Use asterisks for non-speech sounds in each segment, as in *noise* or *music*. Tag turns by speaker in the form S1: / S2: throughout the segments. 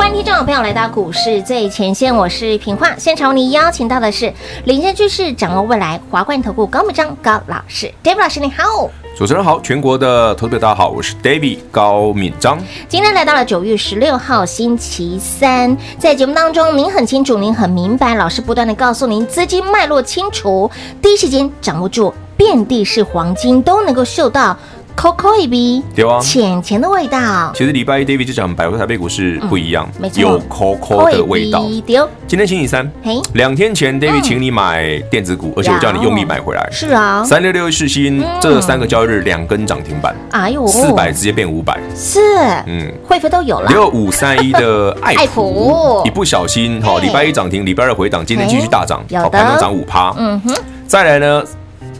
S1: 欢迎听众朋友来到股市最前线，我是平化。现场为您邀请到的是领先趋势、掌握未来华冠投顾高敏章高老师，David 老师你好。
S2: 主持人好，全国的投资者大家好，我是 David 高敏章。
S1: 今天来到了九月十六号星期三，在节目当中，您很清楚，您很明白，老师不断的告诉您资金脉络清楚，第一时间掌握住，遍地是黄金，都能够嗅到。Coco 一笔，
S2: 对啊，
S1: 浅浅的味道。
S2: 其实礼拜一 David 就讲，百货台北股市不一样，
S1: 嗯、没错，
S2: 有 Coco 的味道。
S1: 丢，
S2: 今天星期三，嘿，两天前 David 请你买电子股，嗯、而且我叫你用力买回来。
S1: 是啊，
S2: 三六六世新，嗯、这三个交易日两根涨停板，哎呦，四百直接变五百，
S1: 是，嗯，会费都有了。
S2: 六五三一的 *laughs* 爱普，一不小心哈，礼拜一涨停，礼拜二回档，今天继续大涨，好，盘中涨五趴。嗯哼，再来呢，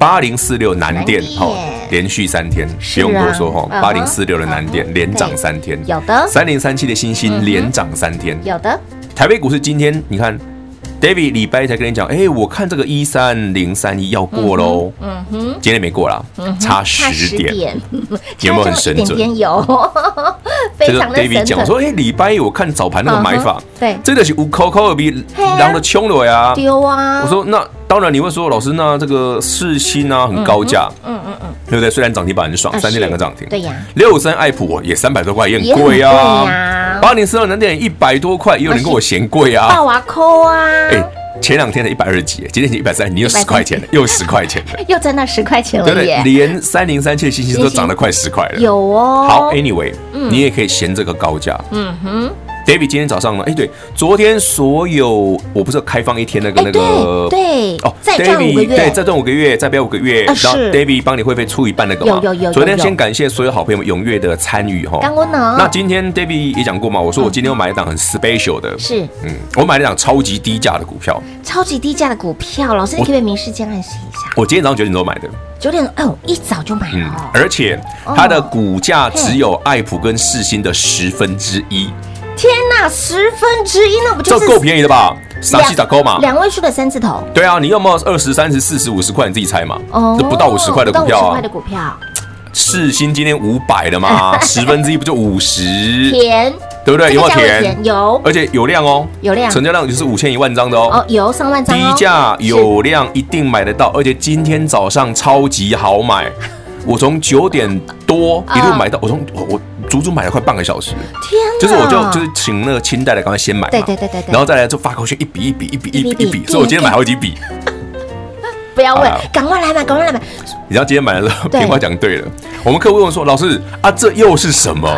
S2: 八零四六南电，好。连续三天，不用多说哈。八零四六的南电连涨三天，
S1: 有的。
S2: 三零三七的星星连涨三天，
S1: 有的。
S2: 台北股市今天你看，David 礼拜才跟你讲，哎，我看这个一三零三一要过喽。嗯哼，今天没过了，差十点。*laughs* 有没有很神准？
S1: 有，*laughs* 非常的。
S2: David 讲说，哎，礼拜一我看早盘那个买法，
S1: 对，
S2: 这个是五扣扣的比狼的穷了呀。
S1: 丢啊！
S2: 我说那当然你会说，老师那这个四星啊很高价。嗯嗯嗯。对不对？虽然涨停板很爽，三天两个涨停。对呀，六五三爱普也三百多块，也很贵啊。八零四二南电一百多块，也有人跟我嫌贵啊。
S1: 大瓦扣啊！哎，
S2: 前两天的一百二十几，今天一百三，你又十块钱了，*laughs* 又十块钱了，
S1: 又在那十块钱了。对对，
S2: 连三零三七的星星都涨了快十块了。
S1: 有哦。
S2: 好，Anyway，你也可以嫌这个高价。嗯哼。David 今天早上呢？哎，对，昨天所有我不是开放一天那个那个
S1: 对哦，
S2: 再赚五个月，对，再赚五个月，再标五个月，然后 David 帮你会费出一半那个嘛。有有有。昨天先感谢所有好朋友们踊跃的参与哈。刚我呢？那今天 David 也讲过嘛，我说我今天我买一档很 special 的，是嗯，我买了一档超级低价的股票。
S1: 超级低价的股票，老师你可不可以明示间暗示一下？
S2: 我今天早上九点多买的。
S1: 九点哦，一早就买了，
S2: 而且它的股价只有爱普跟世星的十分之一。
S1: 天呐，十分之一，那不就是
S2: 这够便宜的吧？三七咋够嘛？
S1: 两位数的三字头。
S2: 对啊，你要么二十、三十、四十、五十块，你自己猜嘛。哦，这不到五十块的股票啊。五十块
S1: 的股票。
S2: 世新今天五百了嘛？*laughs* 十分之一不就五十？
S1: 甜，
S2: 对不对？有没有甜？
S1: 有，
S2: 而且有量哦，
S1: 有量，
S2: 成交量就是五千一万张的哦。
S1: 哦，有上万张。
S2: 低价有量，一定买得到，而且今天早上超级好买，我从九点多一路买到，我从我。足足买了快半个小时，天！就是我就就是请那个清代的赶快先买嘛，对对对对，然后再来就发过去一笔一笔一笔一笔一笔，所以我今天买好几笔。*laughs*
S1: 不要问，赶快来买，赶快来买。
S2: 你知道今天买的时候，*laughs* *laughs* 平花讲对了。我们客户问说：“老师啊，这又是什么？”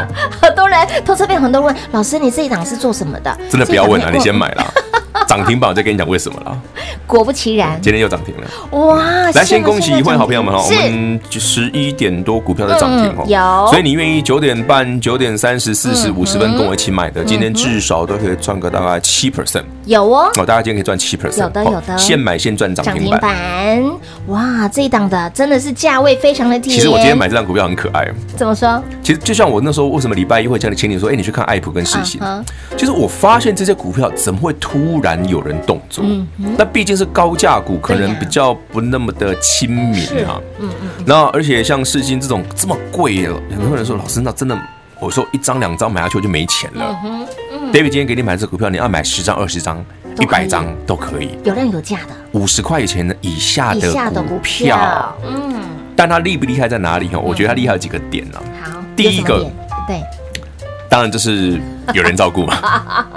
S1: 很多人投资边很多人问老师：“你这一档是做什么的？”
S2: 真的不要问啊，你先买了。*laughs* 涨停板，我再跟你讲为什么了。
S1: 果不其然，
S2: 今天又涨停了。哇！来，先恭喜一位好朋友们哈，我们十一点多股票的涨停哈。有。所以你愿意九点半、九点三十、四十、五十分跟我一起买的，今天至少都可以赚个大概七 percent。有哦。哦，大家今天可以赚七 percent。
S1: 有的，有的。
S2: 现买现赚涨停板。
S1: 哇，这一档的真的是价位非常的低。
S2: 其实我今天买这档股票很可爱。
S1: 怎么说？
S2: 其实就像我那时候为什么礼拜一会叫你请你说，哎，你去看爱普跟世芯。就是我发现这些股票怎么会突然。有人动作，嗯，那毕竟是高价股，可能比较不那么的亲民哈，嗯嗯，那而且像世金这种这么贵的，很多人说老师，那真的，我说一张两张买下去就没钱了。David 今天给你买这股票，你要买十张、二十张、一百张都可以，
S1: 有量有价的，
S2: 五十块钱的以下的股票，嗯，但它厉不厉害在哪里哈？我觉得它厉害有几个点呢。好，第一个，对。当然就是有人照顾嘛。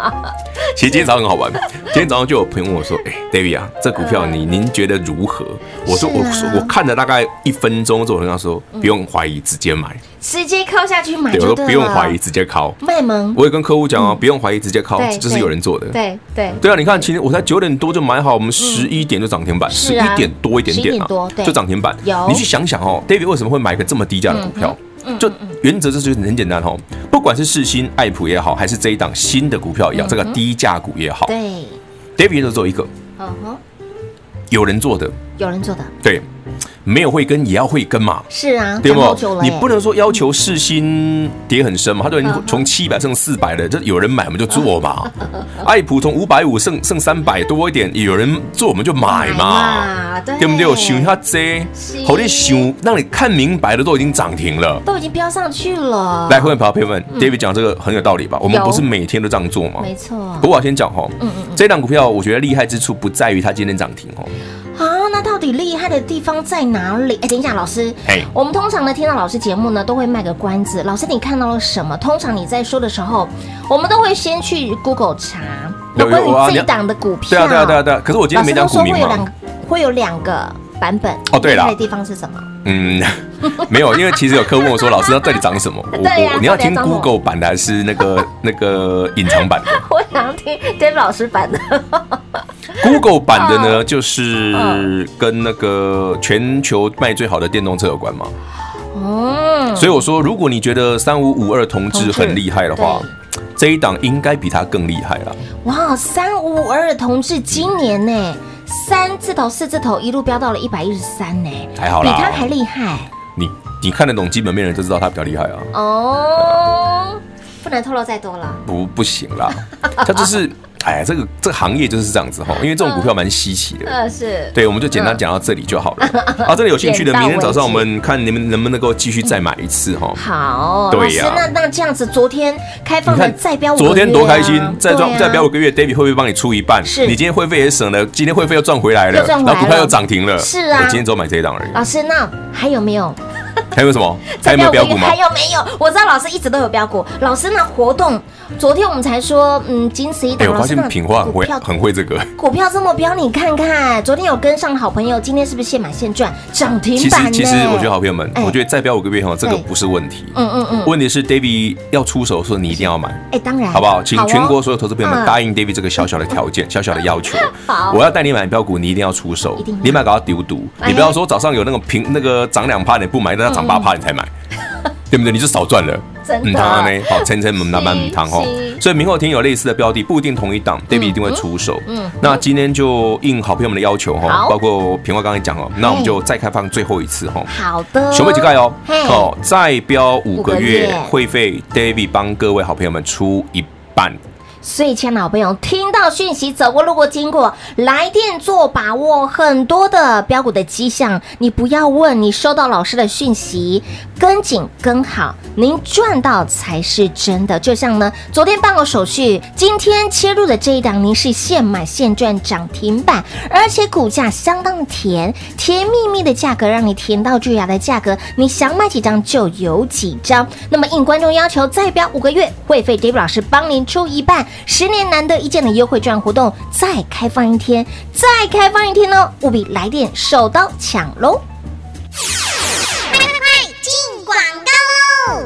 S2: *laughs* 其实今天早上很好玩，今天早上就有朋友问我说：“ *laughs* 哎，David 啊，这股票你您觉得如何？”我说：“我说我看了大概一分钟之后，我跟他说不用怀疑，直接买，
S1: 直接敲下去买。”
S2: 对，我说不用怀疑，直接敲。卖萌。我也跟客户讲哦，不用怀疑，直接敲，这是有人做的。对对对啊！你看，其实我才九点多就买好，我们十一点就涨停板，十一点多一点点啊，就涨停板。有，你去想想哦，David 为什么会买一个这么低价的股票？就原则就是很简单哦，不管是世新、爱普也好，还是这一档新的股票也好，这个低价股也好，对，David 一个，有人做的，
S1: 有人做的，
S2: 对，没有慧根也要慧根嘛？
S1: 是啊，
S2: 对不？你不能说要求世芯跌很深嘛？他说你从七百剩四百了，这有人买我们就做嘛。*laughs* 爱普从五百五剩剩三百多一点，有人做我们就买嘛，对不对？想一下这，好你想让你看明白的都已经涨停了，
S1: 都已经飙上去了。
S2: 来，会员朋友们，David 讲这个很有道理吧？我们不是每天都这样做吗？没错。不过我先讲哈，嗯嗯，这档股票我觉得厉害之处不在于它今天涨停哦。
S1: 啊，那到底厉害的地方在哪里？哎，等一下，老师，哎，我们通常呢听到老师节目呢都会卖个关子。老师，你看到了什么？通常你在说的时候，我们都会先去 Google 查有关于这一档的股票。
S2: 对啊，对啊，对啊，对啊。可是我今天没讲股名嘛。会有两个，
S1: 会有两个版本。
S2: 哦，对了，厉害
S1: 的地方是什么？
S2: 嗯，*laughs* 没有，因为其实有客户问我说：“老师，那到底涨什么？” *laughs* 我我你要听 Google 版的还是那个那个隐藏版的？*laughs*
S1: 我想听 David 老师版的。
S2: Google 版的呢，就是跟那个全球卖最好的电动车有关嘛。哦，所以我说，如果你觉得三五五二同志很厉害的话，这一档应该比他更厉害了。
S1: 哇，三五五二同志今年呢，三字头、四字头一路飙到了一百一十三呢，
S2: 还好啦，
S1: 比他还厉害。
S2: 你你看得懂基本面的人就知道他比较厉害啊。
S1: 哦，不能透露再多了。
S2: 不，不行啦，他就是。哎呀，这个这个行业就是这样子哈，因为这种股票蛮稀奇的。呃，是。对，我们就简单讲到这里就好了。啊，这里有兴趣的，明天早上我们看你们能不能够继续再买一次哈。
S1: 好，对呀。那那这样子，昨天开放的再标五，
S2: 昨天多开心，再赚再标五个月，David 会不会帮你出一半？是。你今天会费也省了，今天会费又赚回来了，然后股票又涨停了。是啊。我今天只有买这一档而已。
S1: 老师，那还有没有？*laughs*
S2: 还有什么？*laughs* 还有没有标股吗？
S1: 还有没有？我知道老师一直都有标股。老师，那活动昨天我们才说，嗯，仅此一档。
S2: 我发现品化很会，很会这个。
S1: 股票这么标，你看看，昨天有跟上的好朋友，今天是不是现买现赚涨停板？
S2: 其实，其实我觉得好朋友们，我觉得再标五个月哈，这个不是问题。嗯嗯嗯。问题是 David 要出手的时候，你一定要买。
S1: 哎，当然。
S2: 好不好？请全国所有投资朋友们答应 David 这个小小的条件，*laughs* 小小的要求。好。我要带你买标股，你一定要出手。你买给他丢赌，你不要说早上有那个平那个涨两趴你不买，等它涨八趴你才买。对不对？你就少赚了，
S1: 真的。
S2: 好，层层慢慢慢汤哦。所以明后天有类似的标的，不一定同一档，David 一定会出手。嗯，那今天就应好朋友们的要求哈，包括平花刚才讲哦，那我们就再开放最后一次哈。
S1: 好的，
S2: 熊妹几盖哦，好，再标五个月会费，David 帮各位好朋友们出一半。
S1: 所以，亲爱的好朋友，听到讯息，走过路过经过，来电做把握，很多的标股的迹象，你不要问，你收到老师的讯息，跟紧跟好，您赚到才是真的。就像呢，昨天办过手续，今天切入的这一档，您是现买现赚涨停板，而且股价相当的甜，甜蜜蜜的价格，让你甜到蛀牙的价格，你想买几张就有几张。那么应观众要求，再标五个月会费，David 老师帮您出一半。十年难得一见的优惠券活动，再开放一天，再开放一天哦！务必来电手刀抢喽！快快快进广告喽！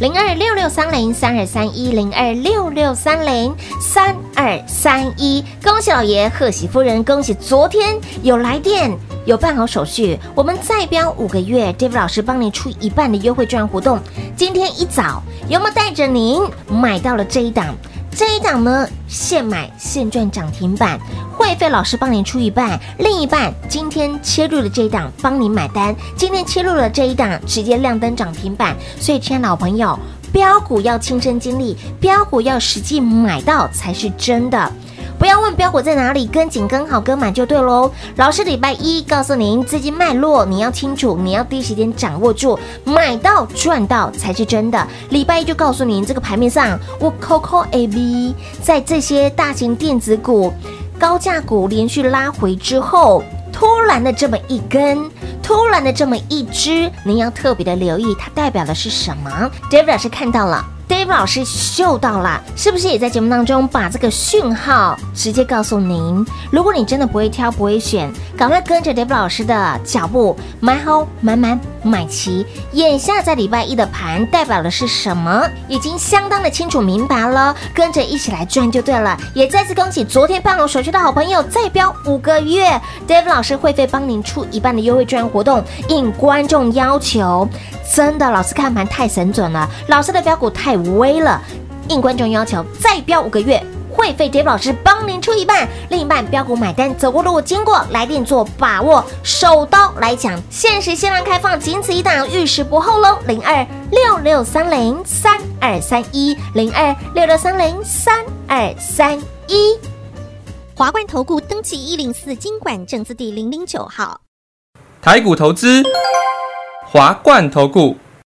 S1: 零二六六三零三二三一零二六六三零三二三一，恭喜老爷，贺喜夫人，恭喜昨天有来电，有办好手续，我们再标五个月，David 老师帮你出一半的优惠券活动。今天一早有没有带着您买到了这一档？这一档呢，现买现赚涨停板，会费老师帮您出一半，另一半今天切入了这一档，帮您买单。今天切入了这一档，直接亮灯涨停板。所以，亲爱老朋友，标股要亲身经历，标股要实际买到才是真的。不要问标股在哪里，跟紧跟好跟满就对喽。老师礼拜一告诉您资金脉络，你要清楚，你要第一时间掌握住，买到赚到才是真的。礼拜一就告诉您这个盘面上，我 Coco A B 在这些大型电子股、高价股连续拉回之后，突然的这么一根，突然的这么一支，您要特别的留意，它代表的是什么？David 老师看到了。Dave 老师嗅到了，是不是也在节目当中把这个讯号直接告诉您？如果你真的不会挑、不会选，赶快跟着 Dave 老师的脚步买好、买满、买齐。眼下在礼拜一的盘代表的是什么？已经相当的清楚明白了，跟着一起来赚就对了。也再次恭喜昨天办好手续的好朋友，再标五个月 Dave 老师会费帮您出一半的优惠券活动，应观众要求。真的，老师看盘太神准了，老师的标股太威了，应观众要求再标五个月，会费 David 老师帮您出一半，另一半标股买单走过路经过，来电做把握，手刀来抢，限时限量开放，仅此一档，遇事不候喽！零二六六三零三二三一零二六六三零三二三一。
S3: 华冠投顾登记一零四金管证字第零零九号。
S4: 台股投资，华冠投顾。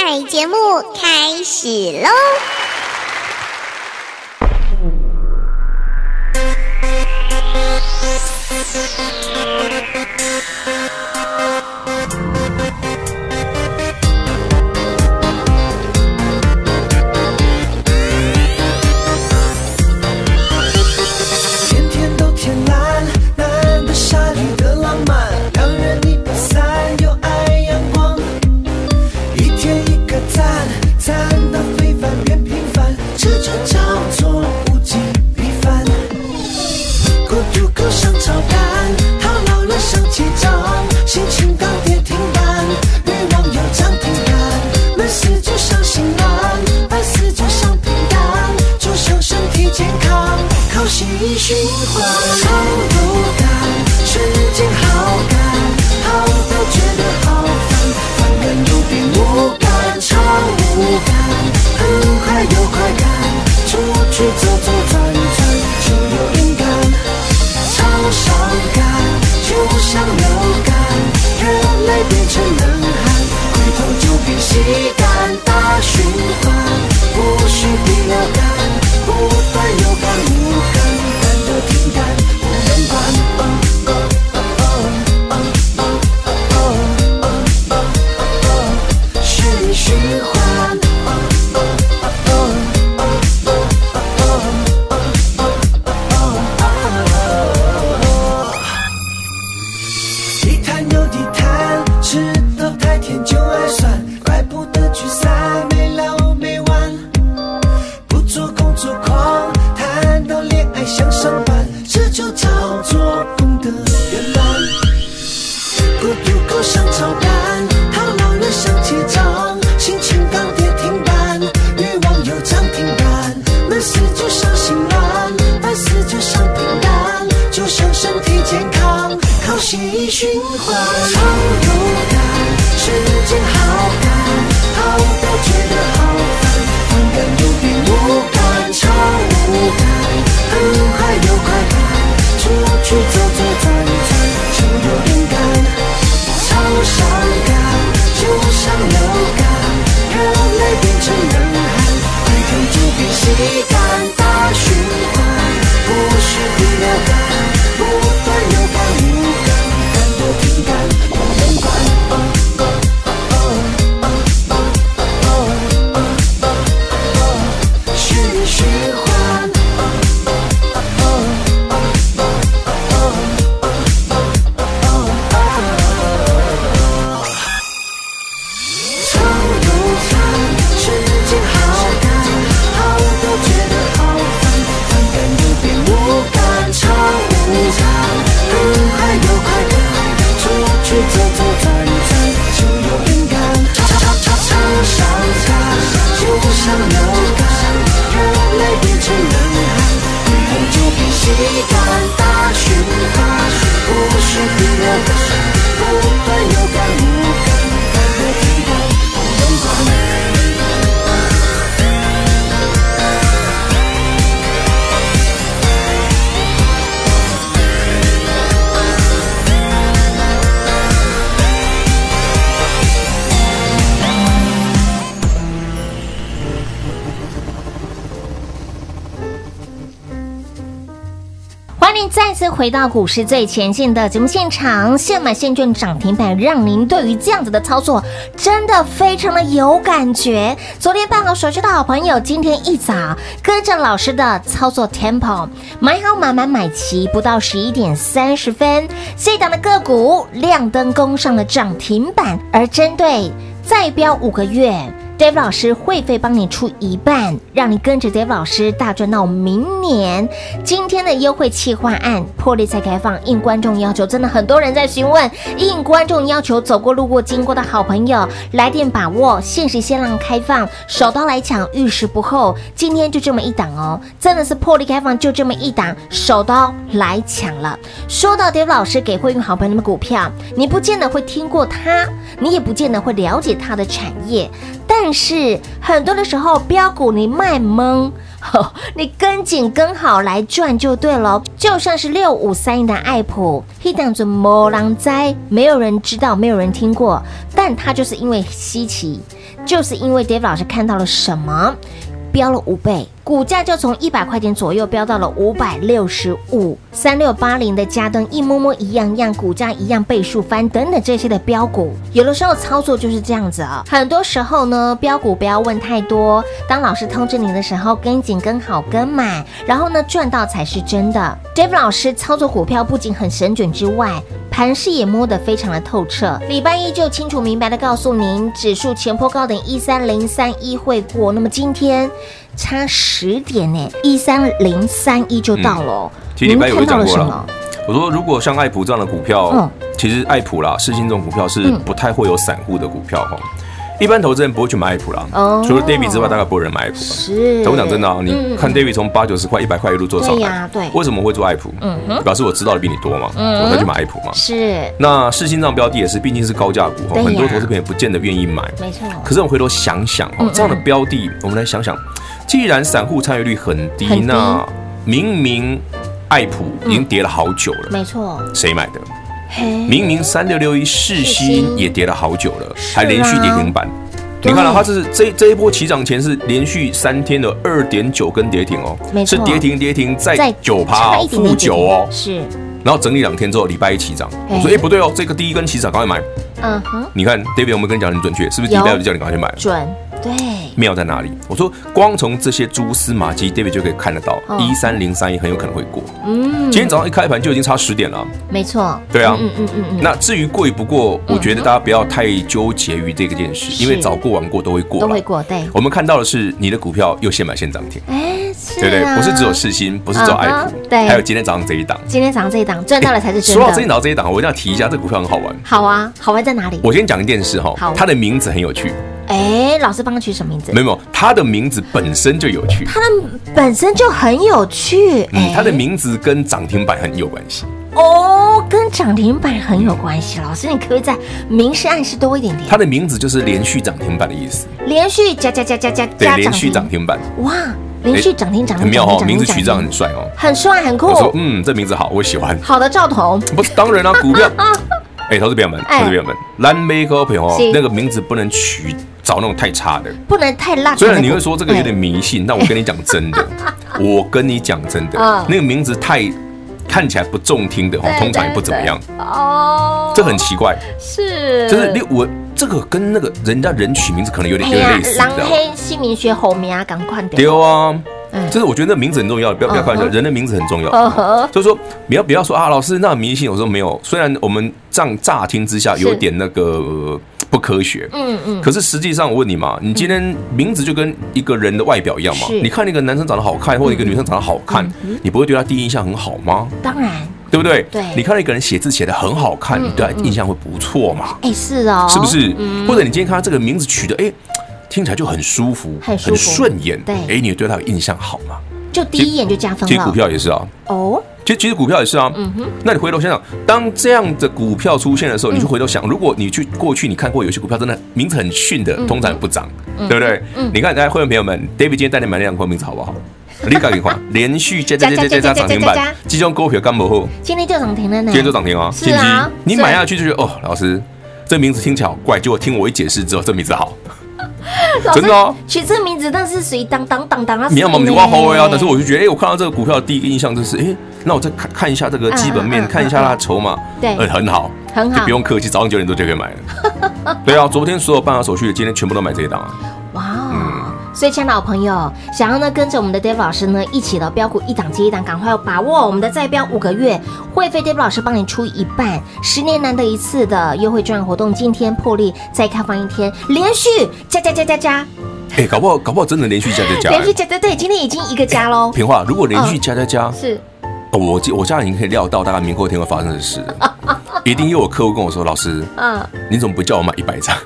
S3: 嗨节目开始喽。
S1: 再次回到股市最前线的节目现场，现买现券涨停板，让您对于这样子的操作真的非常的有感觉。昨天办好手续的好朋友，今天一早跟着老师的操作 tempo，买好买满买齐，不到十一点三十分，这档的个股亮灯攻上了涨停板，而针对再标五个月。Dave 老师会费帮你出一半，让你跟着 Dave 老师大赚到明年。今天的优惠企划案破例再开放，应观众要求，真的很多人在询问，应观众要求，走过路过经过的好朋友来电把握，限时限量开放，手刀来抢，遇事不候。今天就这么一档哦，真的是破例开放，就这么一档，手刀来抢了。说到 Dave 老师给会员好朋友们股票，你不见得会听过他，你也不见得会了解他的产业。但但是很多的时候，标股你卖懵，*laughs* 你跟紧跟好来赚就对了。就像是六五三一的爱普，一档子没人知，没有人知道，没有人听过，但它就是因为稀奇，就是因为 Dave 老师看到了什么，标了五倍。股价就从一百块钱左右飙到了五百六十五，三六八零的加登一摸摸一样样，股价一样倍数翻等等这些的标股，有的时候操作就是这样子啊。很多时候呢，标股不要问太多，当老师通知你的时候，跟紧跟好跟满，然后呢赚到才是真的。Dave 老师操作股票不仅很神准之外，盘势也摸得非常的透彻。礼拜一就清楚明白的告诉您，指数前坡高点一三零三一会过，那么今天。差十点呢，一三零三一就到了。
S2: 其实礼拜有讲过了，我说如果像爱普这样的股票，嗯、其实爱普啦、世新这种股票是不太会有散户的股票哈。嗯、一般投资人不会去买爱普啦，哦、除了 David 之外，大概不会有人买爱普。是，我讲真的啊，你看 David 从八九十块、一百块一路做上来，对呀，对。为什么会做爱普？嗯哼，表示我知道的比你多嘛，嗯、我才去买爱普嘛。是。那世新这样标的也是，毕竟是高价股哈，很多投资朋友不见得愿意买。没错。可是我回头想想哦，这样的标的，我们来想想。既然散户参与率很低，很低，那明明爱普已经跌了好久了，没错，谁买的？明明三六六一世新也跌了好久了，还连续跌停板。你看到它这是这这一波起涨前是连续三天的二点九根跌停哦，是跌停跌停再九趴负九哦，是。然后整理两天之后，礼拜一起涨，我说哎不对哦，这个第一根起涨赶快买。嗯哼，你看 David 我们跟你讲很准确，是不是？礼拜一就叫你赶快去买。准。对，妙在哪里？我说，光从这些蛛丝马迹，David 就可以看得到，一三零三一很有可能会过。嗯，今天早上一开盘就已经差十点了。没错。对啊。嗯嗯嗯嗯。那至于过与不过，我觉得大家不要太纠结于这个件事，因为早过晚过都会过。都会过。对。我们看到的是你的股票又现买现涨停。哎，是。对不对？不是只有世芯，不是只有爱普，对，还有今天早上这一档。今天早上这一档赚到了才是真的。说到今天早上这一档，我一定要提一下，这股票很好玩。好啊，好玩在哪里？我先讲一件事哈，它的名字很有趣。哎，老师帮他取什么名字？没有，他的名字本身就有趣。他的本身就很有趣。嗯，他的名字跟涨停板很有关系。哦，跟涨停板很有关系。老师，你可不可以再明示暗示多一点点？他的名字就是连续涨停板的意思。连续加加加加加对，连续涨停板。哇，连续涨停涨停很妙哦，名字取这样很帅哦，很帅很酷。我说，嗯，这名字好，我喜欢。好的，赵彤。不是，当然啦，股票。*laughs* 哎，投资朋友们，投资朋友们，蓝莓股票哦，那个名字不能取。找那种太差的，不能太烂。虽然你会说这个有点迷信，但我跟你讲真的，*laughs* 我跟你讲真的，那个名字太看起来不中听的，通常也不怎么样。哦，这很奇怪，是，就是你我这个跟那个人家人取名字可能有点有点类似。狼黑姓名学后面啊，赶快点。对啊，就是我觉得那名字很重要，不要不要开玩笑，人的名字很重要。就是说，不要不要说啊，老师那迷信？我说没有，虽然我们这样乍听之下有点那个。不科学，嗯嗯，可是实际上我问你嘛，你今天名字就跟一个人的外表一样嘛？你看那个男生长得好看，或者一个女生长得好看，你不会对他第一印象很好吗？当然，对不对？对，你看那个人写字写的很好看，你对他印象会不错嘛？哎，是哦，是不是？或者你今天看他这个名字取得，哎，听起来就很舒服，很顺眼，对，哎，你对他有印象好吗？就第一眼就加分了。其实股票也是啊。哦。其实，其实股票也是啊。嗯哼。那你回头想想，当这样的股票出现的时候，你就回头想，如果你去过去你看过有些股票真的名字很逊的，通常不涨，对不对？嗯。你看，大家会员朋友们，David 今天带你买那两块名字好不好？*laughs* 立刻给你换，连续加加加加加涨停板，这种股票干不好？今天就涨停了呢。今天就涨停啊！是你买下去就觉得哦，老师，这名字听起来好怪，结果听我一解释之后，这名字好。*laughs* 真的啊，
S1: 取这个名字，但是属于当当当当啊，
S2: 你要么你挖好啊，但是我就觉得，哎，我看到这个股票的第一个印象就是，哎，那我再看看一下这个基本面，看一下它的筹码，
S1: 对，
S2: 很好，
S1: 很好，就
S2: 不用客气，早上九点多就可以买了。*laughs* 对啊，昨天所有办好手续的，今天全部都买这一档啊。
S1: 哇，所以，亲爱的好朋友，想要呢跟着我们的 David 老师呢一起的标股一档接一档，赶快要把握我们的再标五个月会费，David 老师帮你出一半，十年难得一次的优惠券活动，今天破例再开放一天，连续加加加加加。
S2: 哎，搞不好，搞不好真的连续加加加，
S1: 连续加对对，今天已经一个加喽。
S2: 平话，如果连续加加加，
S1: 是，
S2: 我我家已经可以料到大概明后天会发生的事，*laughs* 一定又有我客户跟我说，老师，嗯，你怎么不叫我买一百张？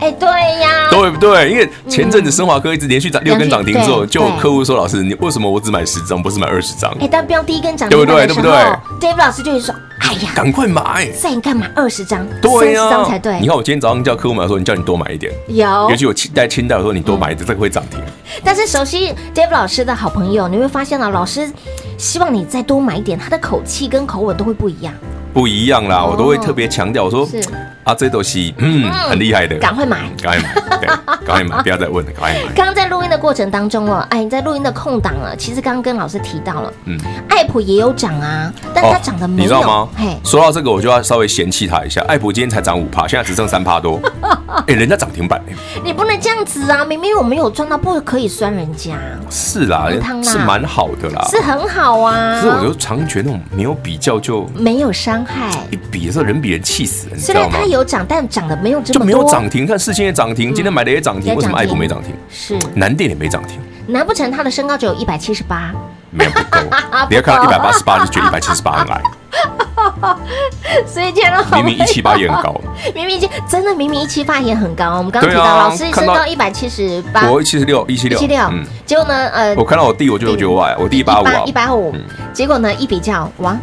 S1: 哎，对呀，
S2: 对不对？因为前阵子升华科一直连续涨六根涨停之后，就有客户说，老师，你为什么我只买十张，不是买二十张？
S1: 哎，但标第一根涨停，
S2: 对不对？对不对
S1: ？David 老师就会说。哎呀，
S2: 赶快买！
S1: 再干嘛？二十张，
S2: 对呀，
S1: 才对。
S2: 你看我今天早上叫客户买的时候，你叫你多买一点。
S1: 有，
S2: 尤其我带清代的时候，你多买一点，这个会涨停。
S1: 但是熟悉 David 老师的好朋友，你会发现啊，老师希望你再多买一点，他的口气跟口吻都会不一样。
S2: 不一样啦，我都会特别强调，我说啊，这都是嗯很厉害的，
S1: 赶快买，
S2: 赶快买，对，赶快买，不要再问了，赶快买。
S1: 刚刚在录音的过程当中哦，哎，你在录音的空档啊，其实刚刚跟老师提到了，嗯，爱普也有涨啊，但它涨的没有，你知道吗？
S2: 嘿，说到这个，我就要稍微嫌弃他一下，爱普今天才涨五趴，现在只剩三趴多，*laughs* 哎，人家涨停板，
S1: 你不能这样子啊，明明我没有赚到，不可以酸人家。
S2: 是啦，是蛮好的啦，
S1: 是很好啊。
S2: 可是我就常觉得那种没有比较就
S1: 没有伤害，
S2: 一比的时候人比人气死，你知道
S1: 吗？有涨，但涨的没有这么多，
S2: 就没有涨停。看世芯也涨停，今天买的也涨停，为什么爱普没涨停？
S1: 是
S2: 南电也没涨停，
S1: 难不成它的身高只有一百七十八？
S2: 没有不够，*laughs* 你要看到一百八十八就觉得一百七十八很矮。*laughs*
S1: 所以见了
S2: 明明一七八也很高，*laughs*
S1: 明明就真的明明一七八也很高。我们刚刚提到老师身高一百七十八，
S2: 我一七十六，一七六，一七六。嗯，
S1: 结果呢？呃，
S2: 我看到我弟，我就觉得我矮，我弟一八五，
S1: 一八五。结果呢？一比较，哇！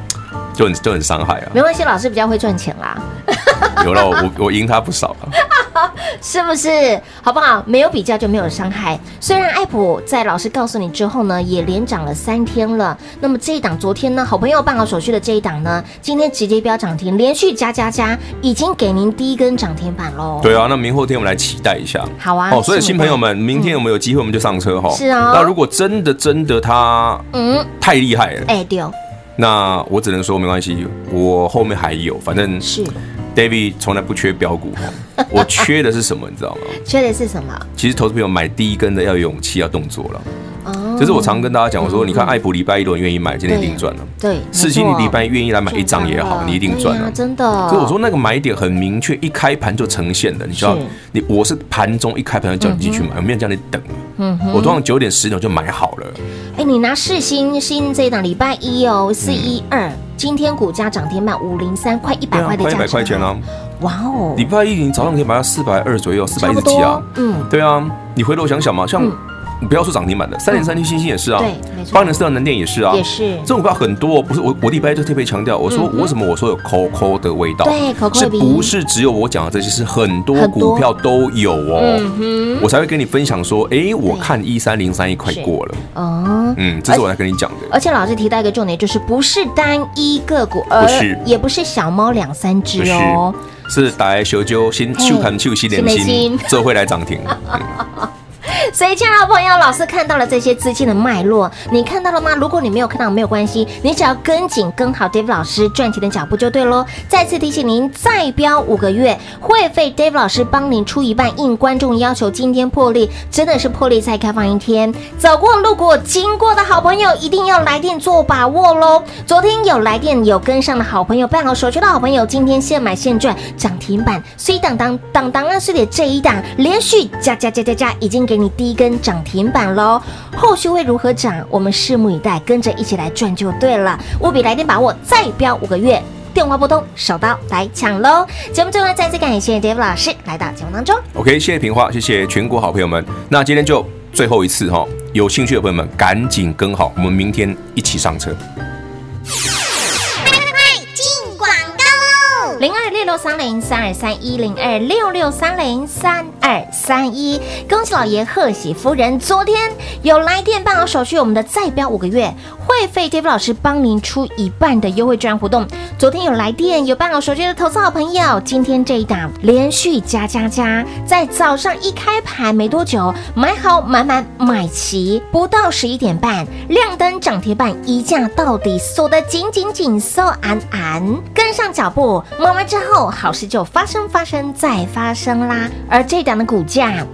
S2: 就很就很伤害啊！
S1: 没关系，老师比较会赚钱啦。*laughs*
S2: 有了，我我赢他不少了，*laughs*
S1: 是不是？好不好？没有比较就没有伤害。虽然爱普在老师告诉你之后呢，也连涨了三天了。那么这一档昨天呢，好朋友办好手续的这一档呢，今天直接飙涨停，连续加加加，已经给您第一根涨停板喽。
S2: 对啊，那明后天我们来期待一下。
S1: 好啊。
S2: 哦，所以新朋友们，明天有没有机会，我们就上车哈。
S1: 是啊。
S2: 那如果真的真的他嗯太厉害了，
S1: 哎对。
S2: 那我只能说没关系，我后面还有，反正是 David 从来不缺标股，*laughs* 我缺的是什么，你知道吗？
S1: 缺的是什么？
S2: 其实投资朋友买第一根的要有勇气，要动作了。哦，就是我常跟大家讲，我说你看爱普礼拜一如果愿意买，今天一定赚了。对，世新你礼拜一愿意来买一张也好，你一定赚了，
S1: 真的。
S2: 所以我说那个买点很明确，一开盘就呈现的，你知道，你我是盘中一开盘就叫你进去买，我没有叫你等。嗯，我通常九点十点就买好了。
S1: 哎，你拿世新新这一档礼拜一哦，四一二，今天股价涨停板五零三，快一百块的价一百块钱啊！哇哦，
S2: 礼拜一你早上可以买到四百二左右，四百一十几啊。嗯，对啊，你回头想想嘛，像。你不要说涨停板的，三点三七星星也是啊，对，没错，八零四的南电也是啊，
S1: 也是。
S2: 这种股票很多，不是我我礼拜一就特别强调，我说为什么我说有 COCO 的味道，
S1: 对，抠抠
S2: 是不是只有我讲的这些，是很多股票都有哦，我才会跟你分享说，哎，我看一三零三一快过了，哦，嗯，这是我来跟你讲的。
S1: 而且老师提到一个重点，就是不是单一个股，不是，也不是小猫两三只哦，
S2: 是。大爱小揪新秀看秀新连心，这会来涨停。*laughs* *laughs*
S1: 所以，亲爱的朋友，老师看到了这些资金的脉络，你看到了吗？如果你没有看到，没有关系，你只要跟紧跟好 Dave 老师赚钱的脚步就对喽。再次提醒您，再标五个月会费，Dave 老师帮您出一半，应观众要求，今天破例，真的是破例再开放一天，走过路过经过的好朋友一定要来电做把握喽。昨天有来电有跟上的好朋友，办好手续的好朋友，今天现买现赚涨停板，所以当当当当啊，是的这一档连续加加加加加，已经给你第。一根涨停板喽，后续会如何涨？我们拭目以待，跟着一起来赚就对了。务必来电把握，再飙五个月，电话拨通，手刀来抢喽！节目最后再次感谢 David 老师来到节目当中。
S2: OK，谢谢平花，谢谢全国好朋友们。那今天就最后一次哈，有兴趣的朋友们赶紧跟好，我们明天一起上
S1: 车。六三零三二三一零二六六三零三二三一，恭喜老爷贺喜夫人，昨天有来电办好手续，我们的再标五个月会费杰夫老师帮您出一半的优惠券活动。昨天有来电有办好手续的投资好朋友，今天这一档连续加加加，在早上一开盘没多久，买好买满买齐，不到十一点半亮灯涨停板，一价到底锁得紧紧紧，收安安，跟上脚步，买完之后好事就发生发生再发生啦。而这档的股价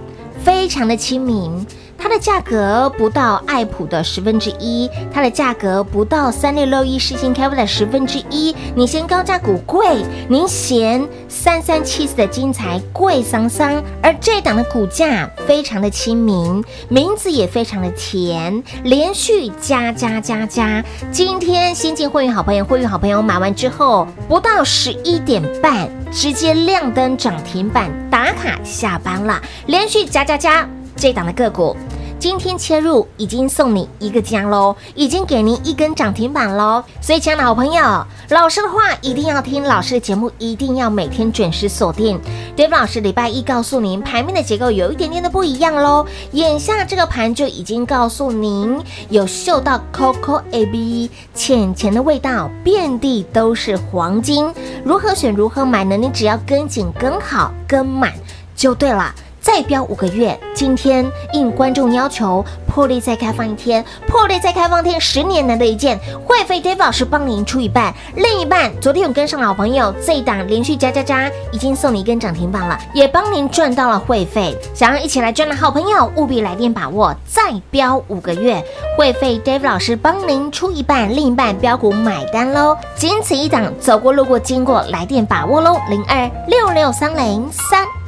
S1: 非常的亲民。它的价格不到爱普的十分之一，它的价格不到三六六一世芯开发的十分之一。你嫌高价股贵，您嫌三三七四的金材贵桑桑，而这档的股价非常的亲民，名字也非常的甜，连续加加加加。今天新进会员好朋友，会员好朋友买完之后，不到十一点半，直接亮灯涨停板，打卡下班了，连续加加加。这档的个股，今天切入已经送你一个奖喽，已经给您一根涨停板喽。所以，亲爱的好朋友，老师的话一定要听，老师的节目一定要每天准时锁定。David 老师礼拜一告诉您，盘面的结构有一点点的不一样喽。眼下这个盘就已经告诉您，有嗅到 Coco A B 浅浅的味道，遍地都是黄金。如何选，如何买呢？你只要跟紧、跟好、跟满就对了。再飙五个月，今天应观众要求，破例再开放一天，破例再开放天，十年难得一见，会费 Dave 老师帮您出一半，另一半昨天有跟上老朋友，这一档连续加加加，已经送你一根涨停板了，也帮您赚到了会费，想要一起来赚的好朋友，务必来电把握，再飙五个月，会费 Dave 老师帮您出一半，另一半标股买单喽，仅此一档，走过路过经过，来电把握喽，零二六六三零三。